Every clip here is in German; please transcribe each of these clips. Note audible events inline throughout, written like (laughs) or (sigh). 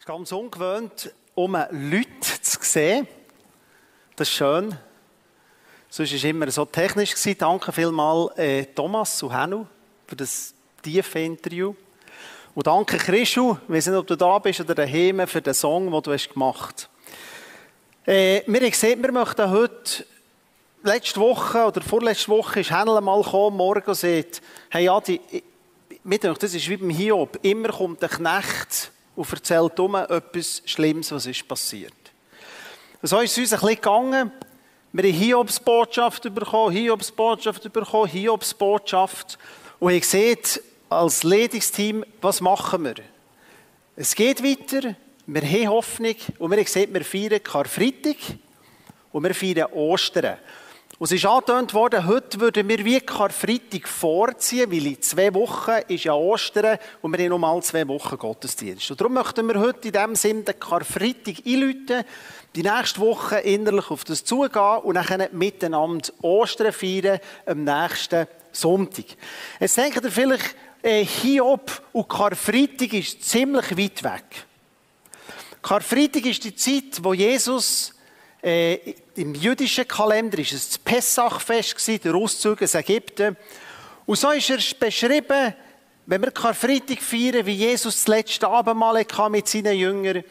ist ganz ungewöhnt, um Leute zu sehen. Das ist schön. Sonst war es immer so technisch. Danke vielmals äh, Thomas und Henu für das tiefe Interview. Und danke Christu, ich weiß nicht, ob du da bist oder daheim, für den Song, den du hast gemacht hast. Äh, wir haben gesehen, wir möchten heute, letzte Woche oder vorletzte Woche ist Hänel mal gekommen, morgen und sagt, hey Adi, mir denkt, das ist wie beim Hiob. Immer kommt der Knecht und erzählt um etwas Schlimmes, was ist passiert. So ist es uns ein bisschen gegangen. Wir haben Hiobs Botschaft bekommen, Hiobs Botschaft bekommen, Hiobs Botschaft. Und ihr seht, als Leitungsteam, was machen wir? Es geht weiter, wir haben Hoffnung und wir gesehen, wir feiern Karfreitag und wir feiern Ostern. Und es ist angetönt worden, heute würden wir wie Karfreitag vorziehen, weil in zwei Wochen ist ja Ostern und wir haben nochmal zwei Wochen Gottesdienst. Und darum möchten wir heute in diesem Sinne den Karfreitag einläuten, die nächste Woche innerlich auf das zugehen und dann miteinander Ostern feiern am nächsten Sonntag. Jetzt denkt ihr vielleicht, äh, Hiob und Karfreitag ist ziemlich weit weg. Karfreitag ist die Zeit, wo Jesus äh, im jüdischen Kalender ist es das Pessachfest der Auszug aus Ägypten. Und so ist er beschrieben, wenn wir Karfreitag feiern, wie Jesus das letzte Abendmahl mit seinen Jüngern.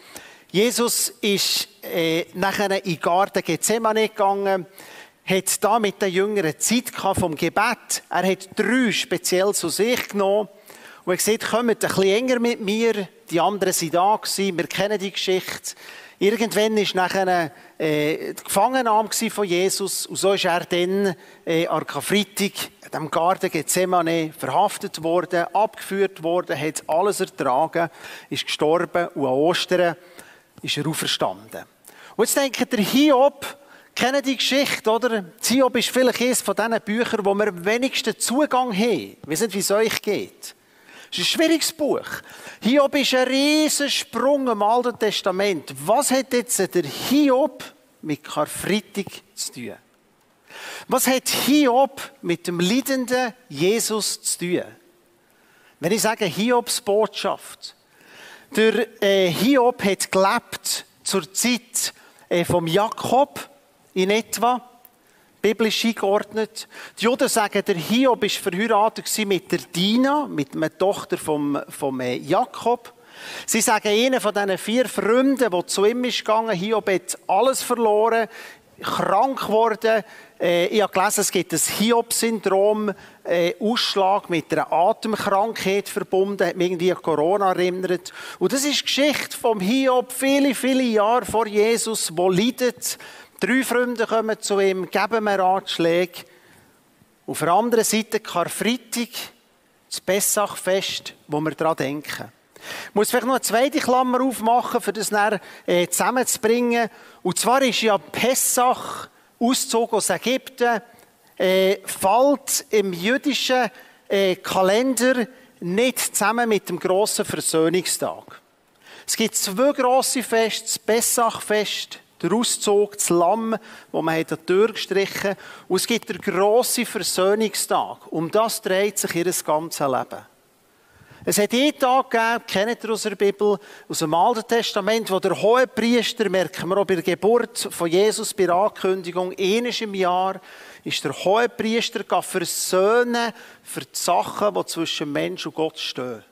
Jesus ist äh, nachher in den Garten Gethsemane gegangen, hat da mit den Jüngern Zeit gehabt vom Gebet. Er hat drei speziell zu sich genommen und hat gesagt, kommt ein bisschen enger mit mir. Die anderen sind da gewesen, wir kennen die Geschichte. Irgendwann war nachher äh, die Gefangennahme von Jesus und so ist er dann äh, an Karfreitag in dem Garten Gethsemane verhaftet worden, abgeführt worden, hat alles ertragen, ist gestorben und an Ostern ist er auferstanden. Und jetzt denkt der Hiob, kennen die Geschichte, oder? Hiob ist vielleicht eines von diesen Büchern, wo wir am wenigsten Zugang haben. Weiß nicht, wie es euch geht. Es ist ein schwieriges Buch. Hiob ist ein riesen Sprung im Alten Testament. Was hat jetzt der Hiob mit Karfreitag zu tun? Was hat Hiob mit dem leidenden Jesus zu tun? Wenn ich sage Hiobs Botschaft, der äh, Hiob hat gelebt zur Zeit äh, vom Jakob in etwa biblisch eingeordnet. Die Juden sagen, der Hiob war verheiratet mit der Dina, mit einer Tochter vom, vom äh, Jakob. Sie sagen, einer von diesen vier Freunden, der zu ihm gegangen, Hiob hat alles verloren, krank geworden. Äh, ich habe gelesen, es gibt ein Hiob-Syndrom, äh, Ausschlag mit einer Atemkrankheit verbunden, hat mich irgendwie an Corona erinnert. Und das ist die Geschichte vom Hiob, viele, viele Jahre vor Jesus, wo leidet Drei Freunde kommen zu ihm, geben mir Ratschläge. Auf der anderen Seite Karfreitag, das Pessachfest, wo wir daran denken. Ich muss vielleicht noch eine zweite Klammer aufmachen, um das dann, äh, zusammenzubringen. Und zwar ist ja Pessach, Auszug aus Ägypten, äh, fällt im jüdischen äh, Kalender nicht zusammen mit dem grossen Versöhnungstag. Es gibt zwei grosse Feste, das Pessachfest der Auszug, das Lamm, wo man hat an die Tür gestrichen Und es gibt den grossen Versöhnungstag. Um das dreht sich ihr ganzes Leben. Es hat einen Tag gegeben, kennt ihr aus der Bibel, aus dem Alten Testament, wo der hohe Priester, merken wir auch bei der Geburt von Jesus, bei der Ankündigung, eines im Jahr, ist der hohe Priester versöhnen für die Sachen, die zwischen Mensch und Gott stehen.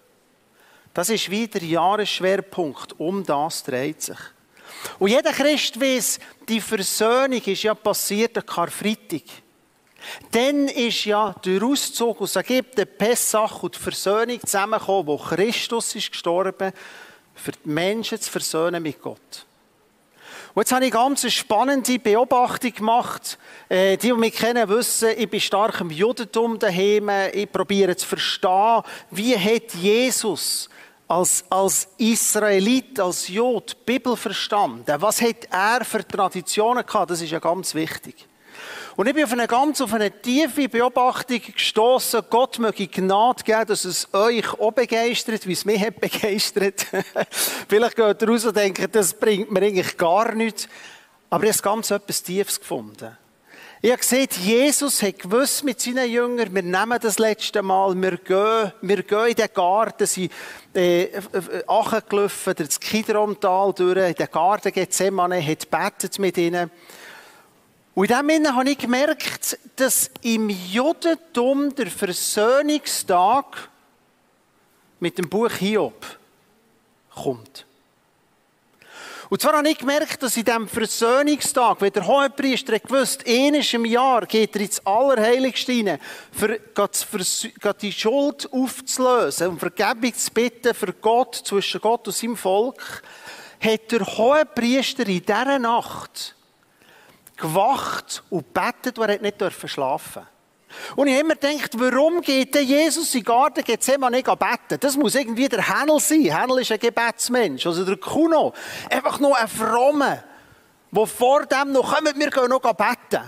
Das ist wieder der Jahresschwerpunkt. Um das dreht sich. Und jeder Christ weiß, die Versöhnung ist ja passiert an Karfreitag. Dann ist ja der Auszug aus Ägypten, Pessach und die Versöhnung zusammengekommen, wo Christus ist gestorben, für die Menschen zu versöhnen mit Gott. Und jetzt habe ich eine ganz spannende Beobachtung gemacht. Äh, die, die mich kennen, wissen, ich bin stark im Judentum daheim. Ich probiere zu verstehen, wie hat Jesus als, als Israelit, als Jod, Bibel verstanden. Was hat er für Traditionen gehabt? Das ist ja ganz wichtig. Und ich bin auf eine ganz, auf eine tiefe Beobachtung gestoßen. Gott möge Gnade geben, dass es euch auch begeistert, wie es mich hat begeistert. (laughs) Vielleicht geht ihr raus und denkt, das bringt mir eigentlich gar nichts. Aber ich habe ganz etwas Tiefes gefunden. Ich habe gesehen, Jesus hat gewusst mit seinen Jüngern, wir nehmen das letzte Mal, wir gehen, wir gehen in den Garten, sie äh, äh, gelaufen, durch das Kidrontal durch, in den Garten Gethsemane, hat betet mit ihnen. Und in dem Sinne habe ich gemerkt, dass im Judentum der Versöhnungstag mit dem Buch Hiob kommt. Und zwar habe ich gemerkt, dass in diesem Versöhnungstag, wenn der Hohepriester gewusst, eines im Jahr geht er ins Allerheiligste rein, für die Schuld aufzulösen und Vergebung zu bitten für Gott, zwischen Gott und seinem Volk, hat der Hohepriester in dieser Nacht gewacht und betet, und er nicht schlafen durfte. Und ich habe immer gedacht, warum geht denn Jesus in den Garten Gethsemane nicht beten? Das muss irgendwie der Hänel sein. Hänel ist ein Gebetsmensch. Also der Kuno. Einfach nur ein Frommer, der vor dem noch kommt, wir gehen noch beten.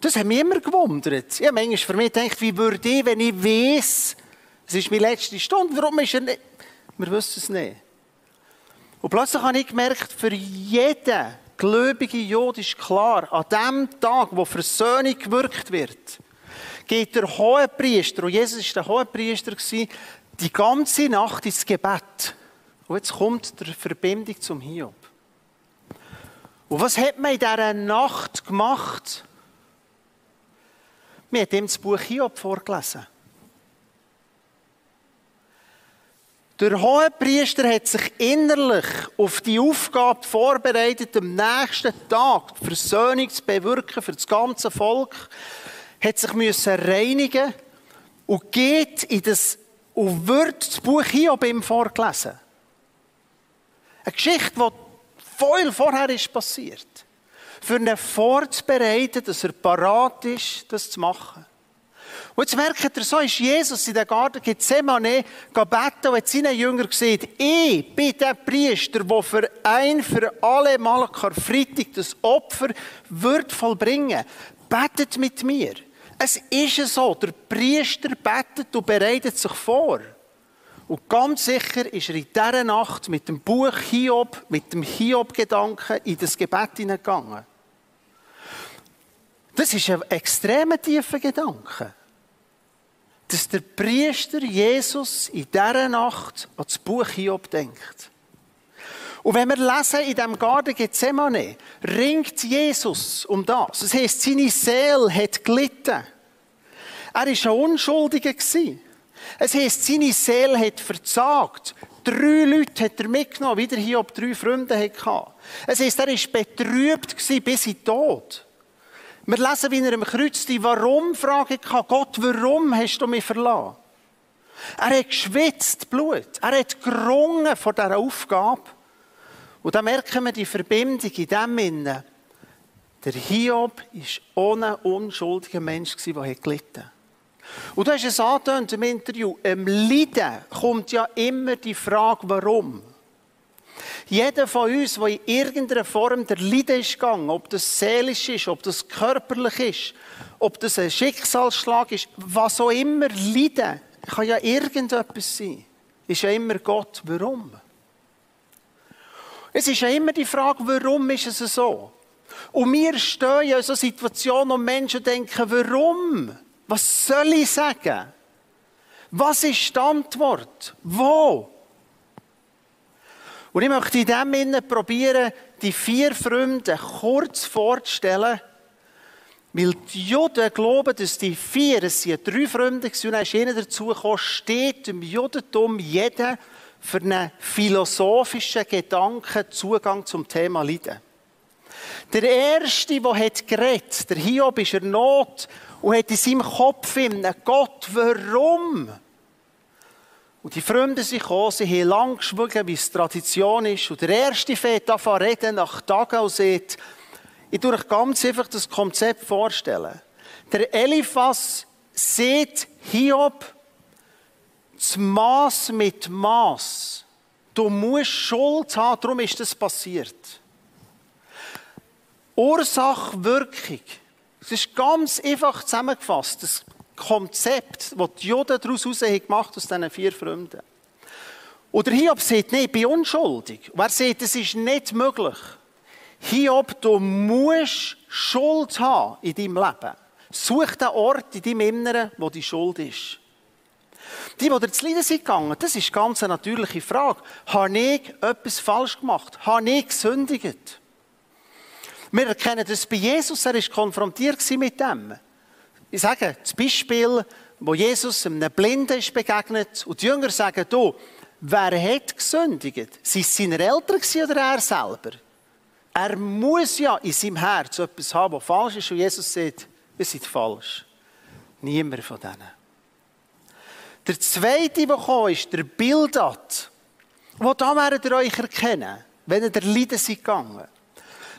Das hat mich immer gewundert. Ich habe manchmal für mich gedacht, wie würde ich, wenn ich weiß, es ist meine letzte Stunde, warum ist er nicht? Wir wissen es nicht. Und plötzlich habe ich gemerkt, für jeden gläubigen Jod ist klar, an dem Tag, wo Versöhnung gewirkt wird, geht der Hohepriester, und Jesus war der Hohepriester, die ganze Nacht ins Gebet. Und jetzt kommt der Verbindung zum Hiob. Und was hat man in dieser Nacht gemacht? Wir haben ihm das Buch Hiob vorgelesen. Der Hohepriester hat sich innerlich auf die Aufgabe vorbereitet, am nächsten Tag die Versöhnung zu bewirken für das ganze Volk hat sich müssen reinigen und geht in das und wird das Buch Hiob ihm vorgelesen. Eine Geschichte, die voll vorher ist passiert. Für ihn vorzubereiten, dass er parat ist, das zu machen. Und jetzt merkt er, so ist Jesus in den Garten Gethsemane gebeten und hat seinen Jünger gesagt, ich bin der Priester, der für ein, für alle Mal Karfreitag das Opfer wird vollbringen. Betet mit mir. Es ist so, der Priester betet und bereitet sich vor. Und ganz sicher ist er in dieser Nacht mit dem Buch Hiob, mit dem Hiob-Gedanken in das Gebet hineingegangen. Das ist ein extrem tiefer Gedanke. Dass der Priester Jesus in dieser Nacht an das Buch Hiob denkt. Und wenn wir lesen in dem Garten Gethsemane, ringt Jesus um das. Das heisst, seine Seele hat gelitten. Er war ein Unschuldiger. Es heisst, seine Seele hat verzagt. Drei Leute hat er mitgenommen, wieder hier, ob drei Freunde hatte. Es heisst, er war betrübt bis in den Tod. Wir lesen, wie er am Kreuz die Warum-Frage hatte. Gott, warum hast du mich verlassen? Er hat geschwitzt, Blut. Er hat gerungen vor dieser Aufgabe. Und da merken wir die Verbindung in dem Innen. Der Hiob war ohne unschuldiger Mensch, der gelitten hat. Und du hast es im Interview, im Leiden kommt ja immer die Frage, warum. Jeder von uns, der in irgendeiner Form der Leiden ist gegangen, ob das seelisch ist, ob das körperlich ist, ob das ein Schicksalsschlag ist, was auch immer Leiden, kann ja irgendetwas sein. Ist ja immer Gott, warum? Es ist ja immer die Frage, warum ist es so? Und wir stehen in so Situationen, wo Menschen denken, warum? Was soll ich sagen? Was ist die Antwort? Wo? Und ich möchte in diesem Sinne probieren, die vier Freunde kurz vorzustellen, weil die Juden glauben, dass die vier, es sind drei Freunde, und dann ist einer dazu steht im Judentum jeder für einen philosophischen Gedanken Zugang zum Thema Leiden. Der erste, der hat geredet, der Hiob ist in Not und hat in seinem Kopf immer Gott, warum? Und die Freunde sind gekommen, sie haben lang geschwiegen, wie es Tradition ist. Und der erste fängt an zu reden nach Tagen und sagt, ich tue euch ganz einfach das Konzept vorstellen. Der Eliphas sieht Hiob das Maß mit Maß. Du musst Schuld haben, darum ist das passiert. Ursache, Wirkung. Es ist ganz einfach zusammengefasst, das Konzept, das die Juden daraus gemacht aus diesen vier Freunden. Oder Hiob sagt, nein, ich bin unschuldig. Und er sagt, es ist nicht möglich. Hiob, du musst Schuld haben in deinem Leben. Such den Ort in deinem Inneren, wo die Schuld ist. Die, die durch Leiden sind gegangen, das ist ganz eine natürliche Frage. Habe ich etwas falsch gemacht? Habe ich gesündigt? Wir erkennen das bei Jesus, er war konfrontiert mit dem. Ich sage, das Beispiel, wo Jesus einem Blinden ist begegnet und die Jünger sagen, du, wer hat gesündigt? Sind es seine Eltern oder er selber? Er muss ja in seinem Herz etwas haben, was falsch ist und Jesus sagt, ihr seid falsch. Niemand von denen. Der zweite, der kam, ist der Bildad. Wo da werdet ihr euch erkennen, wenn ihr der Leiden seid gegangen.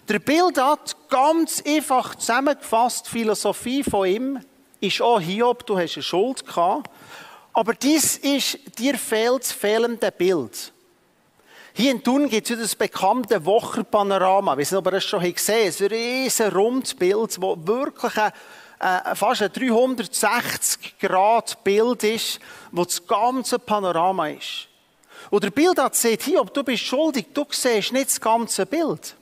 Der Bildad, ganz einfach zusammengefasst, die Philosophie von ihm, ist auch Hiob, du hast eine Schuld gehabt. Aber dies ist, dir fehlt das fehlende Bild. Hier in Thun gibt es das bekannte Wochenpanorama. Wir sind aber das schon gesehen. Es ist ein riesen rundes Bild, wo wirklich ein äh, fast ein 360 Grad Bild ist, wo das ganze Panorama ist. Und der Bild hat sagt, hier, du bist schuldig, du siehst nicht das ganze Bild.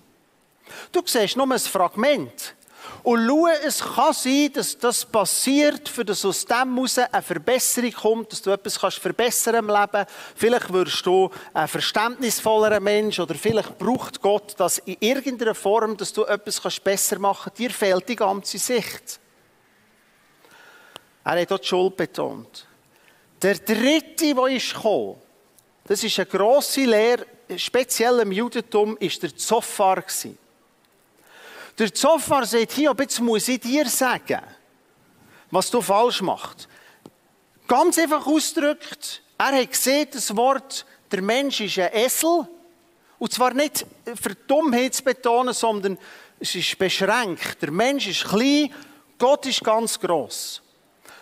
Du siehst nur ein Fragment. Und schau, es kann sein, dass das passiert, für dass aus dem heraus eine Verbesserung kommt, dass du etwas kannst verbessern im Leben. Vielleicht wirst du ein verständnisvollerer Mensch oder vielleicht braucht Gott das in irgendeiner Form, dass du etwas kannst besser machen kannst. Dir fehlt die ganze Sicht. Er hat die Schuld betont. Der dritte, der ist gekommen, das ist eine grosse Lehre, speziell im Judentum, ist der Zophar. Der Zophar sagt hier, jetzt muss ich dir sagen, was du falsch machst. Ganz einfach ausgedrückt, er hat gesehen, das Wort, der Mensch ist ein Esel. Und zwar nicht für Dummheit zu betonen, sondern es ist beschränkt. Der Mensch ist klein, Gott ist ganz gross.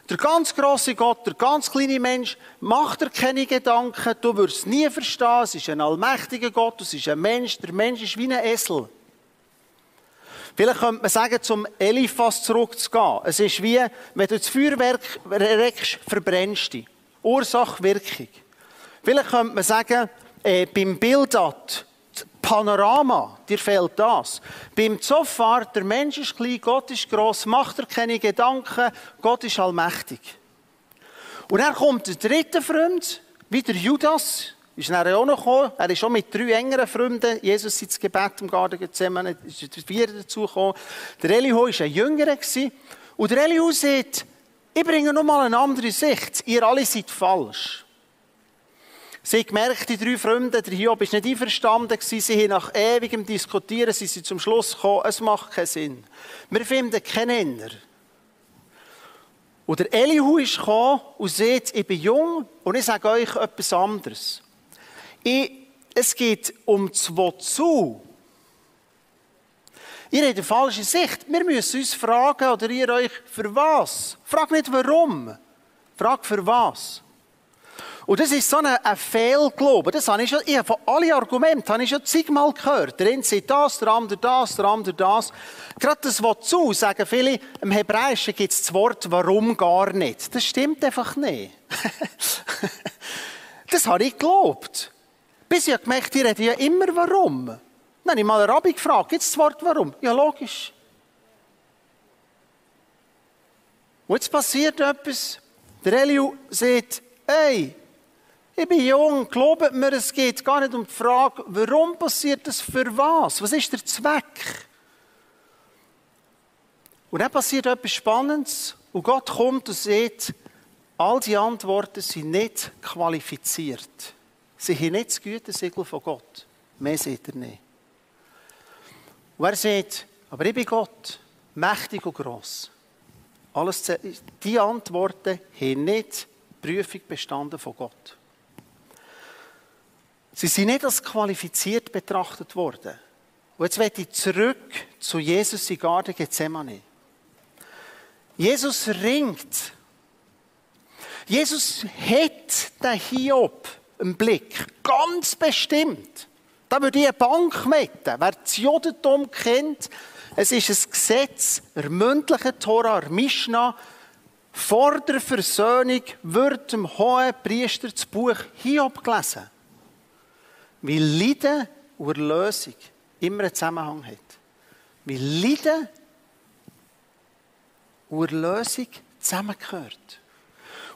Der ganz große Gott, der ganz kleine Mensch, macht dir keine Gedanken, du wirst es nie verstehen, es ist ein allmächtiger Gott, es ist ein Mensch, der Mensch ist wie ein Esel. Vielleicht könnte man sagen, zum Eliphas zurückzugehen. Es ist wie, wenn du das Feuerwerk reckst, verbrennst du. Ursache, Wirkung. Vielleicht könnte man sagen, äh, beim Bildat, Panorama, dir fehlt das. Beim Zophar, der Mensch ist klein, Gott ist gross, macht er keine Gedanken, Gott ist allmächtig. Und dann kommt der dritte Freund, wie der Judas, ist dann auch noch gekommen. Er ist schon mit drei engeren Freunden, Jesus ins Gebet im Garten Gethsemane, ist der vierte dazu gekommen. Der Elihu war ein Jüngerer. Und der Elihu sagt, ich bringe noch mal eine andere Sicht. Ihr alle seid falsch. Sie gemerkt, die drei Freunde, der Hiob ist nicht einverstanden. Sie haben nach ewigem Diskutieren, sie sind zum Schluss gekommen, es macht keinen Sinn. Wir finden keinen Nenner. Und der Elihu ist gekommen und sagt, ich bin jung und ich sage euch etwas anderes. Ich, es geht um das Wozu. Ihr habt eine falsche Sicht. Wir müssen uns fragen, oder ihr euch, für was? Frag nicht warum. Frag für was. Und das ist so ein, ein Fehlglaube. Das habe ich schon, ich von allen Argumenten habe ich schon zigmal gehört. Der eine sagt das, der andere das, der andere das. Gerade das Wozu sagen viele, im Hebräischen gibt es das Wort warum gar nicht. Das stimmt einfach nicht. (laughs) das habe ich geglaubt. Bis ich gemerkt die reden ja immer warum. Dann habe ich mal einen Rabbi gefragt, gibt es das Wort warum? Ja, logisch. Und jetzt passiert etwas. Der Eliu sagt, hey, ich bin jung, glaubt mir, es geht gar nicht um die Frage, warum passiert das für was? Was ist der Zweck? Und dann passiert etwas Spannendes und Gott kommt und sagt, all die Antworten sind nicht qualifiziert. Sie haben nicht das Gütesiegel von Gott. Mehr sieht er nicht. Und er sagt, aber ich bin Gott, mächtig und gross. Alles, die Antworten haben nicht die Prüfung bestanden von Gott. Sie sind nicht als qualifiziert betrachtet worden. Und jetzt werde ich zurück zu Jesus in Garten Gethsemane. Jesus ringt. Jesus hat den Hiob im Blick. Ganz bestimmt. Da würde ich eine Bank metten. Wer das Judentum kennt, es ist ein Gesetz, der mündliche Tora, der Mishnah. Vor der Versöhnung wird dem hohen Priester das Buch Hiob gelesen. Weil Leiden und Erlösung immer einen Zusammenhang hat. Wie Leiden und Erlösung zusammengehört.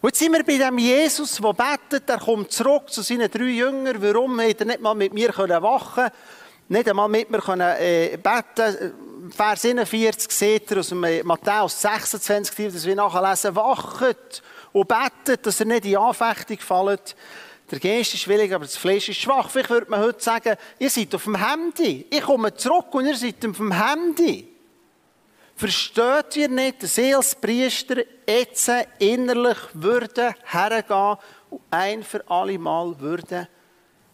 Und jetzt sind wir bei dem Jesus, der betet, er kommt zurück zu seinen drei Jüngern. Warum hat er nicht mal mit mir wachen? Nicht einmal mit mir können, äh, beten Vers 41 seht ihr aus dem Matthäus 26, das wir nachlesen, wachet und betet, dass er nicht in Anfechtung fällt. Der Geist ist willig, aber das Fleisch ist schwach. Vielleicht würde man heute sagen, ihr seid auf dem Handy. Ich komme zurück und ihr seid auf dem Handy. Versteht ihr nicht, dass ich als Priester jetzt innerlich würde hergehen und ein für alle Mal würde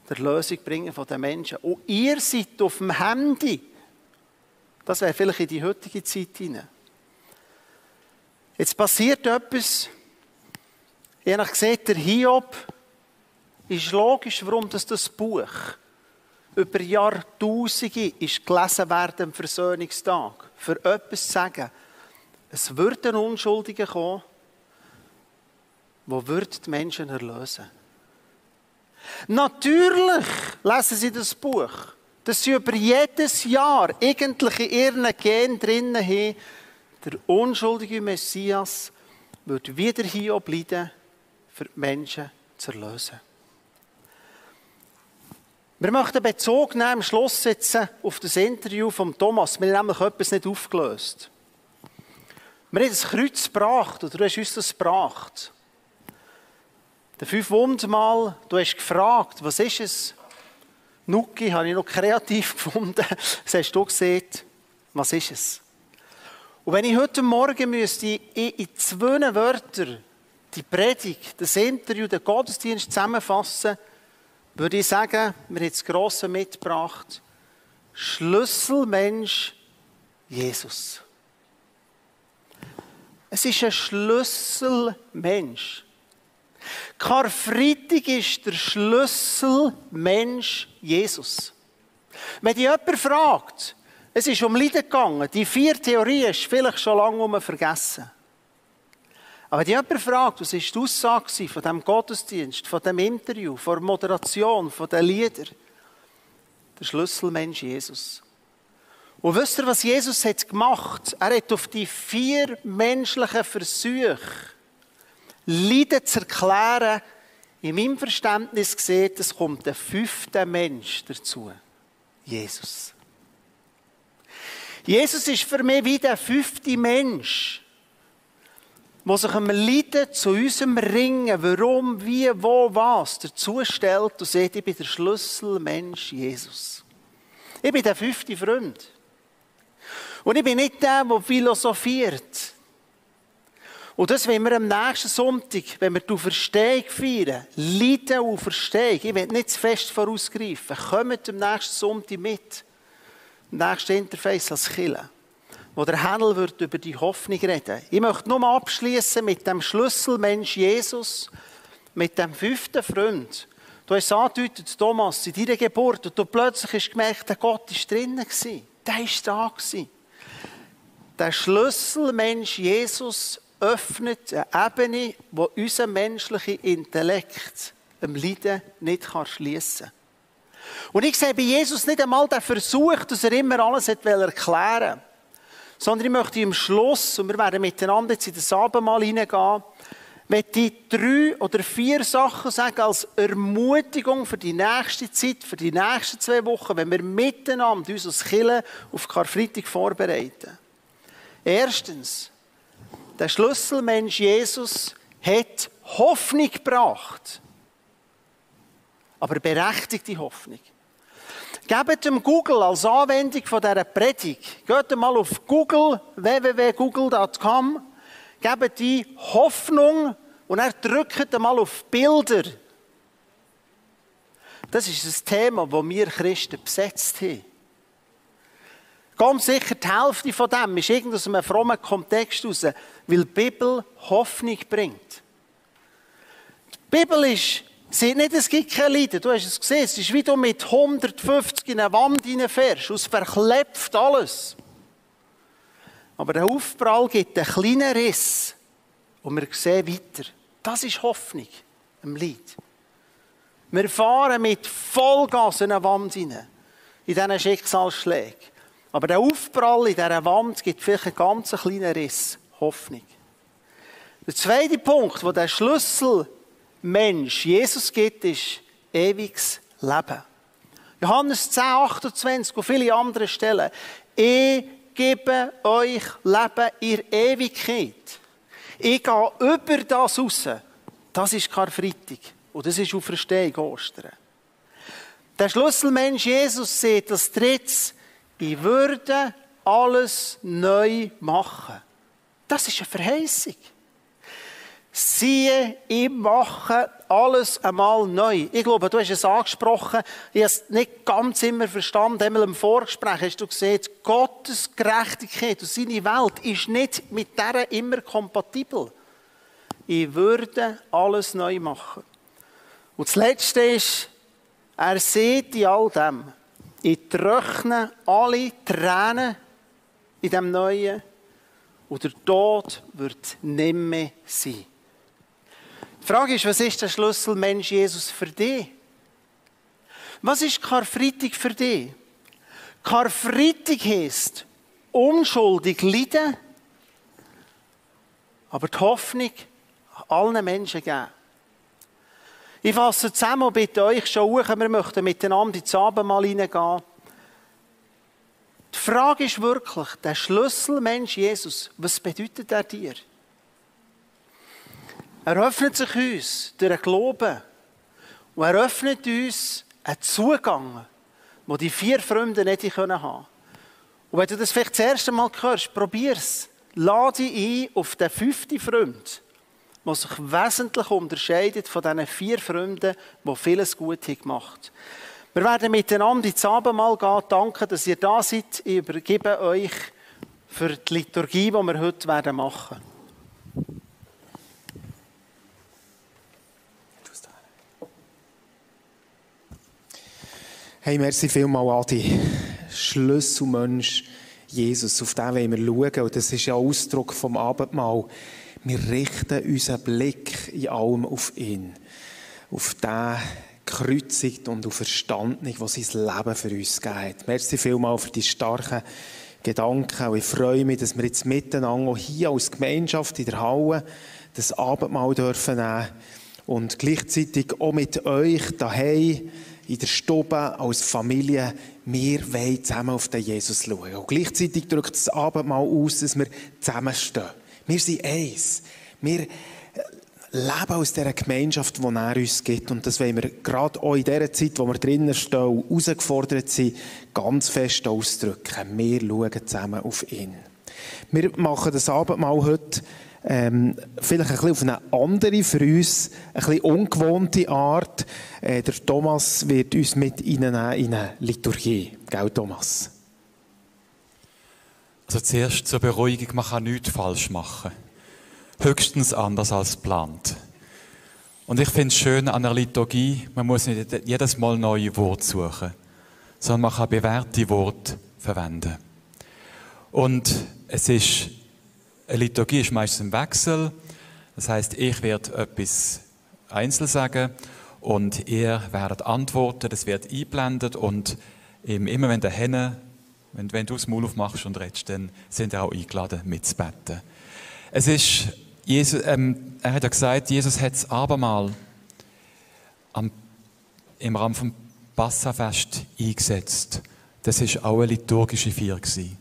der Lösung bringen von den Menschen. Und ihr seid auf dem Handy. Das wäre vielleicht in die heutige Zeit hinein. Jetzt passiert etwas. Je nach gesehen, der Hiob ist logisch, warum das, das Buch über Jahrtausende ist gelesen werden am Versöhnungstag. Für etwas zu sagen. Es wird ein Unschuldiger kommen, wo wird die Menschen erlösen. Natürlich lesen sie das Buch, dass sie über jedes Jahr in ihren Gen drinnen haben, der unschuldige Messias wird wieder hier bleiben, für die Menschen zu erlösen. Wir möchten Bezug nehmen, Schluss sitzen, auf das Interview von Thomas. Wir haben nämlich etwas nicht aufgelöst. Wir haben das Kreuz gebracht, oder du hast uns das gebracht. Der fünf Wundmal, du hast gefragt, was ist es? Nuki habe ich noch kreativ (laughs) gefunden. Das hast du gesehen. Was ist es? Und wenn ich heute Morgen müsste in, zwei Wörtern die Predigt, das Interview, den Gottesdienst zusammenfassen, würde ich sagen, wir haben das Grosse mitgebracht. Schlüsselmensch Jesus. Es ist ein Schlüsselmensch. Karfreitag ist der Schlüsselmensch Jesus. Wenn dich jemand fragt, es ist um Leiden gegangen, die vier Theorien ist vielleicht schon lange vergessen. Aber die jemand fragt, was war die Aussage von diesem Gottesdienst, von dem Interview, von der Moderation, von den Liedern? Der Schlüsselmensch Jesus. Und wisst ihr, was Jesus hat gemacht? Er hat auf die vier menschlichen Versuche, Leiden zu erklären, in meinem Verständnis gesehen, es kommt der fünfte Mensch dazu. Jesus. Jesus ist für mich wie der fünfte Mensch wo sich einem Leiden zu unserem Ringen, warum, wie, wo, was, dazu stellt und sagt, ich bin der Schlüsselmensch Jesus. Ich bin der fünfte Freund. Und ich bin nicht der, der philosophiert. Und das wenn wir am nächsten Sonntag, wenn wir die Verstehung feiern, Leiden und Verstehung, ich will nicht zu fest vorausgreifen, kommt am nächsten Sonntag mit. Am nächsten Interface als Killer wo der Händel wird über die Hoffnung reden. Ich möchte nur abschließen mit dem Schlüsselmensch Jesus, mit dem fünften Freund. Du hast angedeutet, Thomas, in deiner Geburt, und du plötzlich hast gemerkt, der Gott war drinnen. Der war da. Der Schlüsselmensch Jesus öffnet eine Ebene, wo unser menschlicher Intellekt im Leiden nicht schließen kann. Und ich sehe bei Jesus nicht einmal den Versuch, dass er immer alles erklären wollte sondern ich möchte im Schluss, und wir werden miteinander jetzt in das Abendmahl hineingehen, möchte ich drei oder vier Sachen sagen als Ermutigung für die nächste Zeit, für die nächsten zwei Wochen, wenn wir miteinander uns als Kirche auf Karfreitag vorbereiten. Erstens, der Schlüsselmensch Jesus hat Hoffnung gebracht. Aber berechtigte Hoffnung. Gebt dem Google als Anwendung von dieser Predigt, geht mal auf Google, www.google.com, gebt die Hoffnung und er drückt mal auf Bilder. Das ist ein Thema, das wir Christen besetzt haben. Ganz sicher die Hälfte von dem ist irgend aus einem frommen Kontext heraus, weil die Bibel Hoffnung bringt. Die Bibel ist Seht nicht, es gibt kein Leiden. Du hast es gesehen. Es ist wie du mit 150 in eine Wand hineinfährst. Es verklebt alles. Aber der Aufprall gibt einen kleinen Riss. Und wir sehen weiter. Das ist Hoffnung im Leid. Wir fahren mit Vollgas in eine Wand hinein. in diesen Schicksalsschlägen. Aber der Aufprall in dieser Wand gibt vielleicht einen ganz kleinen Riss. Hoffnung. Der zweite Punkt, wo der Schlüsselmensch Jesus gibt, ist ewiges Leben. Johannes 10, 28 und viele andere Stellen. Ich gebe euch Leben in Ewigkeit. Ich gehe über das raus. Das ist Karfreitag. Und das ist Auferstehung Ostern. Der Schlüsselmensch Jesus sieht das drittes, ich würde alles neu machen. Das ist eine Verheißung. Siehe, ich mache alles einmal neu. Ich glaube, du hast es angesprochen. Ich habe es nicht ganz immer verstanden. Einmal im Vorgespräch hast du gesehen, Gottes Gerechtigkeit und seine Welt ist nicht mit der immer kompatibel. Ich würde alles neu machen. Und das Letzte ist, er sieht in all dem, ich trockne alle Tränen in dem Neuen und der Tod wird nicht mehr sein. Die Frage ist, was ist der Schlüssel Mensch Jesus für dich? Was ist Karfreitag für dich? Karfreitag heisst, unschuldig leiden, aber die Hoffnung allen Menschen geben. Ich fasse zusammen und bitte euch schon hoch, wir möchten miteinander ins Abendmahl hineingehen. Die Frage ist wirklich, der Schlüsselmensch Jesus, was bedeutet er dir? Er öffnet sich uns durch den Glauben und er öffnet uns einen Zugang, den die vier Freunde nicht haben können. Und wenn du das vielleicht das erste Mal hörst, probier es. Lade ein auf den fünften Freund, der sich wesentlich unterscheidet von diesen vier Freunden, die vieles gut gemacht haben. Wir werden miteinander ins Abendmahl gehen. Danke, dass ihr da seid. Ich übergebe euch für die Liturgie, die wir heute machen werden. Hey, merci vielmal, Adi. Schlüsselmensch Jesus, auf den wollen wir schauen. Und das ist ja Ausdruck vom Abendmahl. Wir richten unseren Blick in allem auf ihn. Auf den gekreuzigt und auf Verstanden, der sein Leben für uns gibt. Merci vielmal für die starken Gedanken. Und ich freue mich, dass wir jetzt miteinander hier als Gemeinschaft in der Halle das Abendmahl dürfen nehmen und gleichzeitig auch mit euch daheim in der Stube, als Familie, wir wollen zusammen auf den Jesus schauen. Und gleichzeitig drückt das Abendmahl aus, dass wir zusammenstehen. Wir sind eins. Wir leben aus dieser Gemeinschaft, die er uns gibt. Und das wollen wir gerade auch in dieser Zeit, wo wir drinnen stehen, herausgefordert sind, ganz fest ausdrücken. Wir schauen zusammen auf ihn. Wir machen das Abendmahl heute ähm, vielleicht ein bisschen auf eine andere, für uns ein bisschen ungewohnte Art. Äh, der Thomas wird uns mit in eine Liturgie. Gell, Thomas? Also zuerst zur Beruhigung, man kann nichts falsch machen. Höchstens anders als geplant. Und ich finde es schön an der Liturgie, man muss nicht jedes Mal neue Worte suchen, sondern man kann bewährte Worte verwenden. Und es ist eine Liturgie ist meistens ein Wechsel. Das heißt, ich werde etwas einzeln sagen und ihr werdet antworten, das wird eingeblendet und immer wenn der Henne, wenn, wenn du das Maul aufmachst und redest, dann sind auch eingeladen mitzubeten. Es ist, Jesus, ähm, er hat ja gesagt, Jesus hat es abermal am, im Rahmen vom Passafest eingesetzt. Das ist auch eine liturgische Feier gewesen.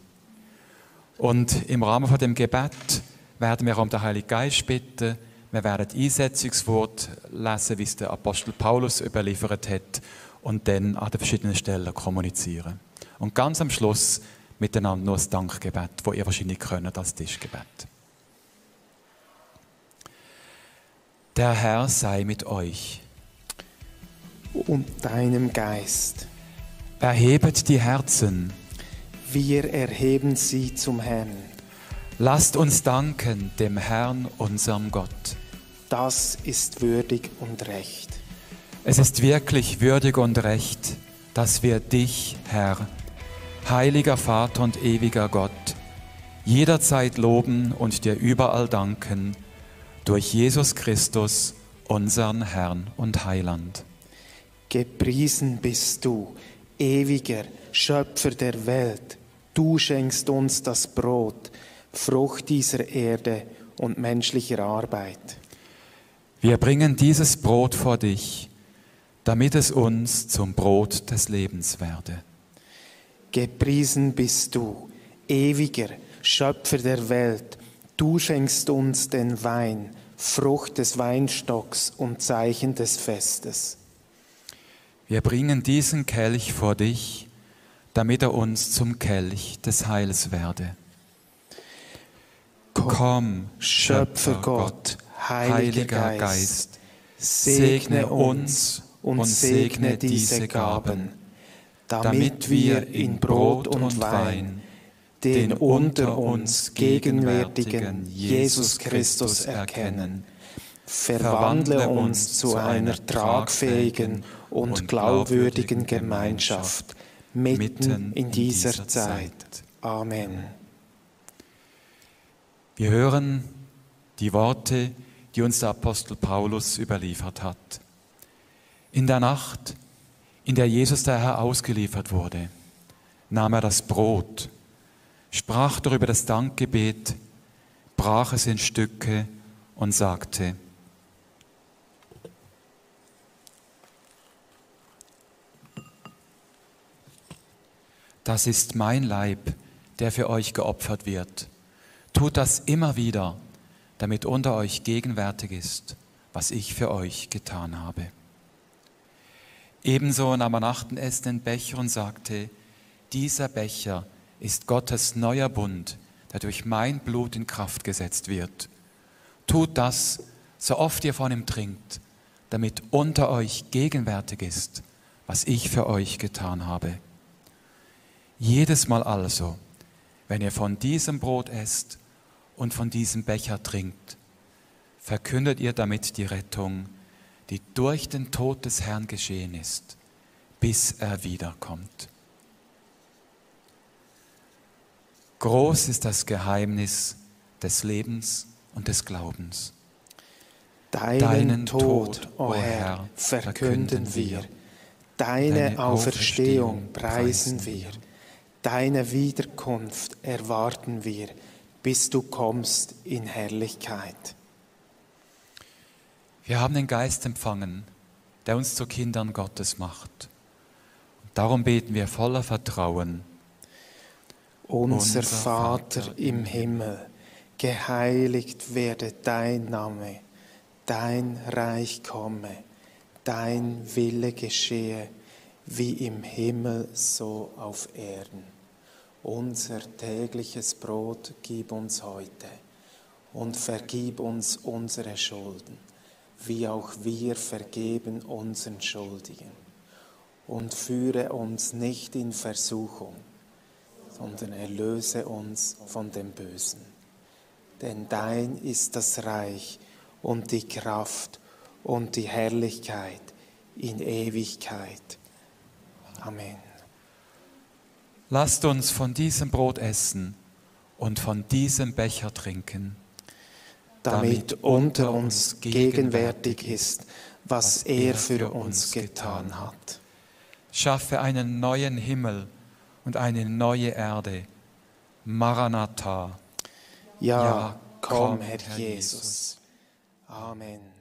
Und im Rahmen von dem Gebet werden wir um den Heiligen Geist bitten. Wir werden Einsetzungswort lesen, wie es der Apostel Paulus überliefert hat, und dann an den verschiedenen Stellen kommunizieren. Und ganz am Schluss miteinander nur das Dankgebet, wo ihr wahrscheinlich könnt als Tischgebet. Der Herr sei mit euch. Und deinem Geist. Erhebet die Herzen wir erheben sie zum Herrn. Lasst uns danken dem Herrn, unserem Gott. Das ist würdig und recht. Es ist wirklich würdig und recht, dass wir dich, Herr, heiliger Vater und ewiger Gott, jederzeit loben und dir überall danken, durch Jesus Christus, unseren Herrn und Heiland. Gepriesen bist du, ewiger Schöpfer der Welt, du schenkst uns das Brot, Frucht dieser Erde und menschlicher Arbeit. Wir bringen dieses Brot vor dich, damit es uns zum Brot des Lebens werde. Gepriesen bist du, ewiger Schöpfer der Welt, du schenkst uns den Wein, Frucht des Weinstocks und Zeichen des Festes. Wir bringen diesen Kelch vor dich, damit er uns zum Kelch des Heils werde. Komm, Schöpfer Gott, Heiliger Geist, segne uns und segne diese Gaben, damit wir in Brot und Wein den unter uns gegenwärtigen Jesus Christus erkennen. Verwandle uns zu einer tragfähigen und glaubwürdigen Gemeinschaft mitten in dieser Zeit. Amen. Wir hören die Worte, die uns der Apostel Paulus überliefert hat. In der Nacht, in der Jesus der Herr ausgeliefert wurde, nahm er das Brot, sprach darüber das Dankgebet, brach es in Stücke und sagte, Das ist mein Leib, der für euch geopfert wird. Tut das immer wieder, damit unter euch gegenwärtig ist, was ich für euch getan habe. Ebenso nahm er nach dem Essen den Becher und sagte, dieser Becher ist Gottes neuer Bund, der durch mein Blut in Kraft gesetzt wird. Tut das, so oft ihr von ihm trinkt, damit unter euch gegenwärtig ist, was ich für euch getan habe. Jedes Mal also, wenn ihr von diesem Brot esst und von diesem Becher trinkt, verkündet ihr damit die Rettung, die durch den Tod des Herrn geschehen ist, bis er wiederkommt. Groß ist das Geheimnis des Lebens und des Glaubens. Deinen, Deinen Tod, o oh Herr, verkünden wir. Deine Auferstehung preisen wir. Deine Wiederkunft erwarten wir, bis du kommst in Herrlichkeit. Wir haben den Geist empfangen, der uns zu Kindern Gottes macht. Und darum beten wir voller Vertrauen. Unser Vater im Himmel, geheiligt werde dein Name, dein Reich komme, dein Wille geschehe wie im Himmel so auf Erden. Unser tägliches Brot gib uns heute und vergib uns unsere Schulden, wie auch wir vergeben unseren Schuldigen. Und führe uns nicht in Versuchung, sondern erlöse uns von dem Bösen. Denn dein ist das Reich und die Kraft und die Herrlichkeit in Ewigkeit. Amen. Lasst uns von diesem Brot essen und von diesem Becher trinken, damit unter uns gegenwärtig ist, was er für uns getan hat. Schaffe einen neuen Himmel und eine neue Erde. Maranatha. Ja, komm, Herr Jesus. Amen.